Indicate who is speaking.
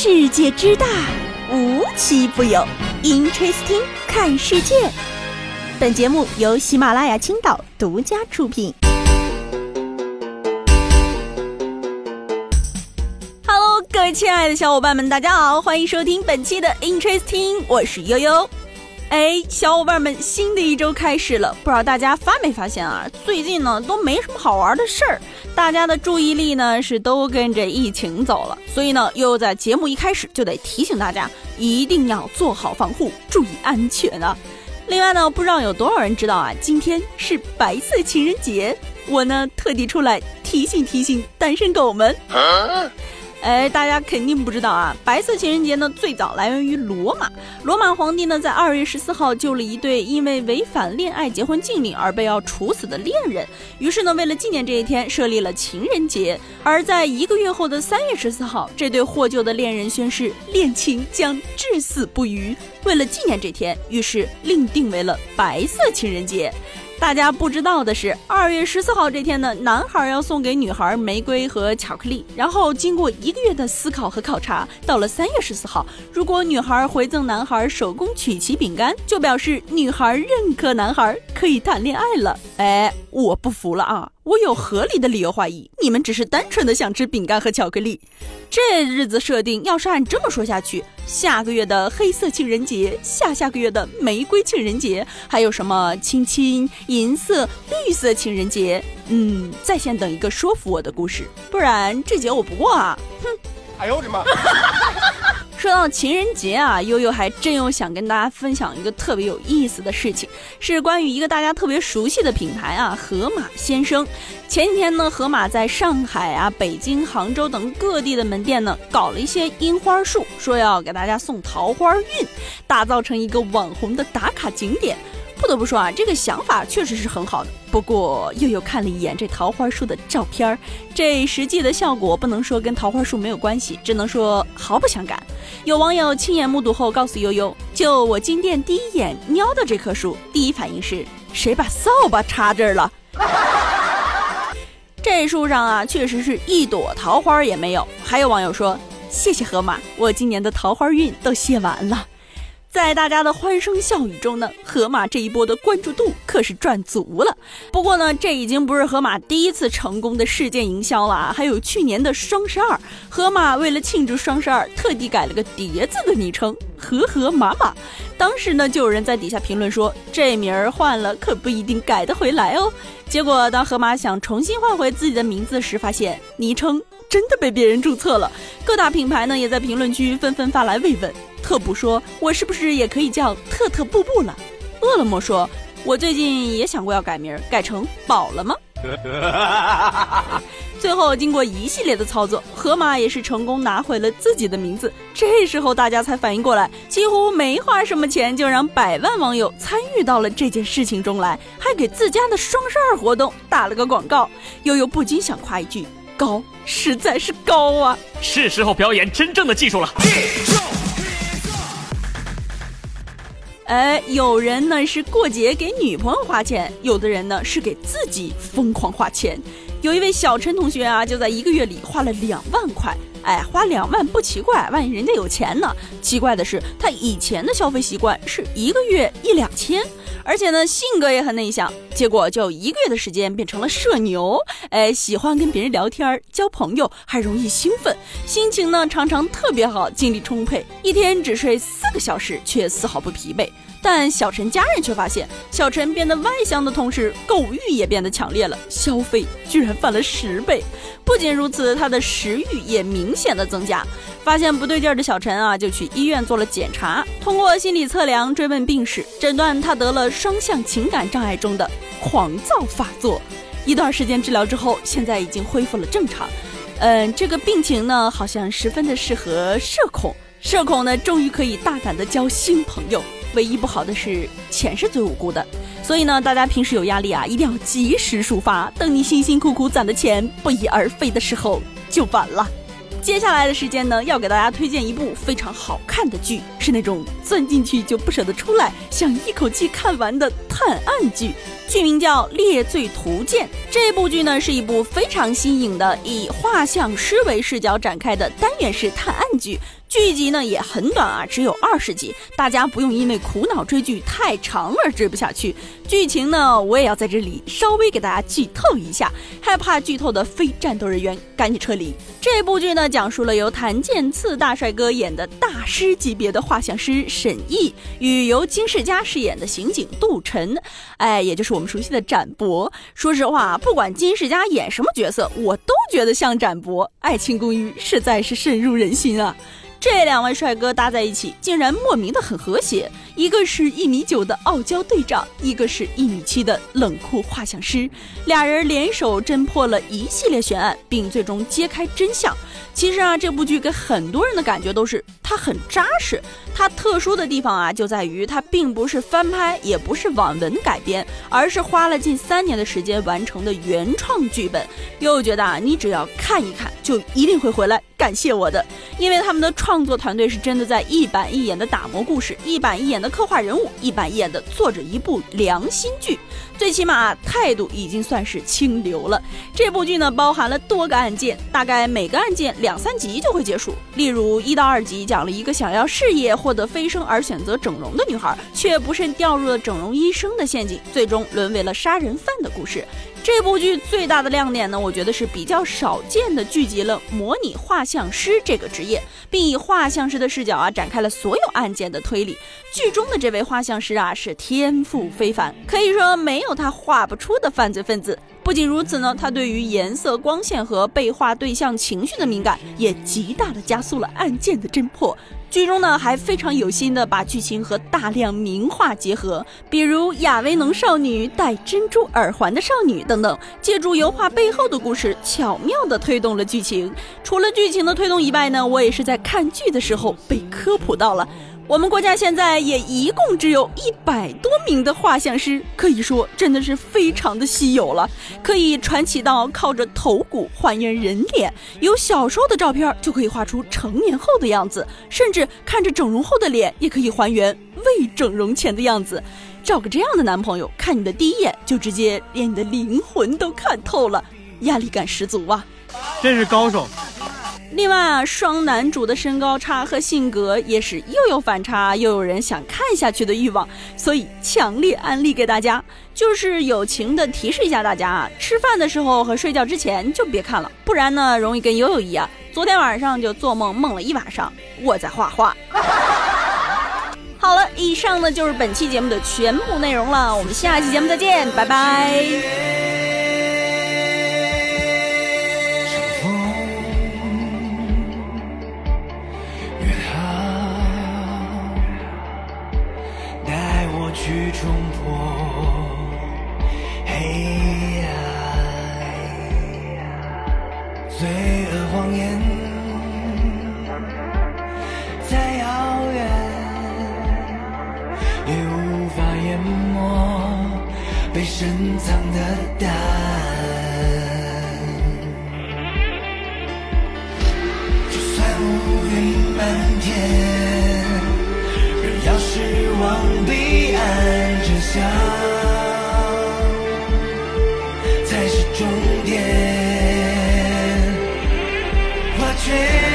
Speaker 1: 世界之大，无奇不有。Interesting，看世界。本节目由喜马拉雅青岛独家出品。Hello，各位亲爱的小伙伴们，大家好，欢迎收听本期的 Interesting，我是悠悠。哎，小伙伴们，新的一周开始了，不知道大家发没发现啊？最近呢都没什么好玩的事儿，大家的注意力呢是都跟着疫情走了，所以呢，悠悠在节目一开始就得提醒大家，一定要做好防护，注意安全啊！另外呢，不知道有多少人知道啊，今天是白色情人节，我呢特地出来提醒提醒单身狗们。哎，大家肯定不知道啊！白色情人节呢，最早来源于罗马。罗马皇帝呢，在二月十四号救了一对因为违反恋爱结婚禁令而被要处死的恋人，于是呢，为了纪念这一天，设立了情人节。而在一个月后的三月十四号，这对获救的恋人宣誓恋情将至死不渝。为了纪念这天，于是另定为了白色情人节。大家不知道的是，二月十四号这天呢，男孩要送给女孩玫瑰和巧克力。然后经过一个月的思考和考察，到了三月十四号，如果女孩回赠男孩手工曲奇饼干，就表示女孩认可男孩可以谈恋爱了。哎，我不服了啊！我有合理的理由怀疑，你们只是单纯的想吃饼干和巧克力。这日子设定要是按这么说下去，下个月的黑色情人节，下下个月的玫瑰情人节，还有什么青青、银色、绿色情人节？嗯，在线等一个说服我的故事，不然这节我不过啊！哼！哎呦我的妈！说到情人节啊，悠悠还真有想跟大家分享一个特别有意思的事情，是关于一个大家特别熟悉的品牌啊，盒马先生。前几天呢，盒马在上海啊、北京、杭州等各地的门店呢，搞了一些樱花树，说要给大家送桃花运，打造成一个网红的打卡景点。不得不说啊，这个想法确实是很好的。不过又有看了一眼这桃花树的照片儿，这实际的效果不能说跟桃花树没有关系，只能说毫不相干。有网友亲眼目睹后告诉悠悠，就我进店第一眼瞄到这棵树，第一反应是谁把扫把插这儿了？这树上啊，确实是一朵桃花也没有。还有网友说，谢谢河马，我今年的桃花运都谢完了。在大家的欢声笑语中呢，河马这一波的关注度可是赚足了。不过呢，这已经不是河马第一次成功的事件营销了啊。还有去年的双十二，河马为了庆祝双十二，特地改了个叠字的昵称“盒盒马马”。当时呢，就有人在底下评论说，这名儿换了可不一定改得回来哦。结果当河马想重新换回自己的名字时，发现昵称真的被别人注册了。各大品牌呢，也在评论区纷纷发来慰问。特步说：“我是不是也可以叫特特步步了？”饿了么说：“我最近也想过要改名，改成宝了吗？” 最后经过一系列的操作，河马也是成功拿回了自己的名字。这时候大家才反应过来，几乎没花什么钱就让百万网友参与到了这件事情中来，还给自家的双十二活动打了个广告。悠悠不禁想夸一句：“高，实在是高啊！”
Speaker 2: 是时候表演真正的技术了。
Speaker 1: 哎，有人呢是过节给女朋友花钱，有的人呢是给自己疯狂花钱。有一位小陈同学啊，就在一个月里花了两万块。哎，花两万不奇怪，万一人家有钱呢？奇怪的是，他以前的消费习惯是一个月一两千，而且呢性格也很内向，结果就一个月的时间变成了社牛。哎，喜欢跟别人聊天、交朋友，还容易兴奋，心情呢常常特别好，精力充沛，一天只睡四个小时，却丝毫不疲惫。但小陈家人却发现，小陈变得外向的同时，购物欲也变得强烈了，消费居然翻了十倍。不仅如此，他的食欲也明显的增加。发现不对劲儿的小陈啊，就去医院做了检查，通过心理测量追问病史，诊断他得了双向情感障碍中的狂躁发作。一段时间治疗之后，现在已经恢复了正常。嗯，这个病情呢，好像十分的适合社恐。社恐呢，终于可以大胆的交新朋友。唯一不好的是钱是最无辜的，所以呢，大家平时有压力啊，一定要及时抒发。等你辛辛苦苦攒的钱不翼而飞的时候，就晚了。接下来的时间呢，要给大家推荐一部非常好看的剧，是那种钻进去就不舍得出来，想一口气看完的探案剧。剧名叫《猎罪图鉴》。这部剧呢是一部非常新颖的以画像师为视角展开的单元式探案剧。剧集呢也很短啊，只有二十集，大家不用因为苦恼追剧太长而追不下去。剧情呢，我也要在这里稍微给大家剧透一下，害怕剧透的非战斗人员赶紧撤离。这部剧呢，讲述了由谭健次大帅哥演的大师级别的画像师沈毅，与由金世佳饰演的刑警杜晨，哎，也就是我们熟悉的展博。说实话，不管金世佳演什么角色，我都觉得像展博。爱情公寓实在是深入人心啊。这两位帅哥搭在一起，竟然莫名的很和谐。一个是一米九的傲娇队长，一个是一米七的冷酷画像师，俩人联手侦破了一系列悬案，并最终揭开真相。其实啊，这部剧给很多人的感觉都是它很扎实。它特殊的地方啊，就在于它并不是翻拍，也不是网文改编，而是花了近三年的时间完成的原创剧本。又觉得啊，你只要看一看，就一定会回来感谢我的，因为他们的创作团队是真的在一板一眼的打磨故事，一板一眼的刻画人物，一板一眼的做着一部良心剧。最起码态度已经算是清流了。这部剧呢，包含了多个案件，大概每个案件两三集就会结束。例如一到二集讲了一个想要事业获得飞升而选择整容的女孩，却不慎掉入了整容医生的陷阱，最终沦为了杀人犯的故事。这部剧最大的亮点呢，我觉得是比较少见的聚集了模拟画像师这个职业，并以画像师的视角啊展开了所有案件的推理。剧中的这位画像师啊是天赋非凡，可以说没有他画不出的犯罪分子。不仅如此呢，他对于颜色、光线和被画对象情绪的敏感，也极大的加速了案件的侦破。剧中呢还非常有心的把剧情和大量名画结合，比如亚维农少女、戴珍珠耳环的少女等等，借助油画背后的故事，巧妙的推动了剧情。除了剧情的推动以外呢，我也是在看剧的时候被科普到了。我们国家现在也一共只有一百多名的画像师，可以说真的是非常的稀有了。可以传奇到靠着头骨还原人脸，有小时候的照片就可以画出成年后的样子，甚至看着整容后的脸也可以还原未整容前的样子。找个这样的男朋友，看你的第一眼就直接连你的灵魂都看透了，压力感十足啊！
Speaker 2: 真是高手。
Speaker 1: 另外啊，双男主的身高差和性格也是又有反差，又有人想看下去的欲望，所以强烈安利给大家。就是友情的提示一下大家啊，吃饭的时候和睡觉之前就别看了，不然呢容易跟悠悠一样，昨天晚上就做梦梦了一晚上我在画画。好了，以上呢就是本期节目的全部内容了，我们下期节目再见，拜拜。
Speaker 3: 黑暗，罪恶谎言再遥远，也无法淹没被深藏的答案。就算乌云漫天，仍要失望彼岸，真相 change.